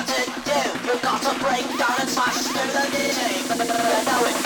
got to do. You've got to break down and smash through the knitting.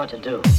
Want to do.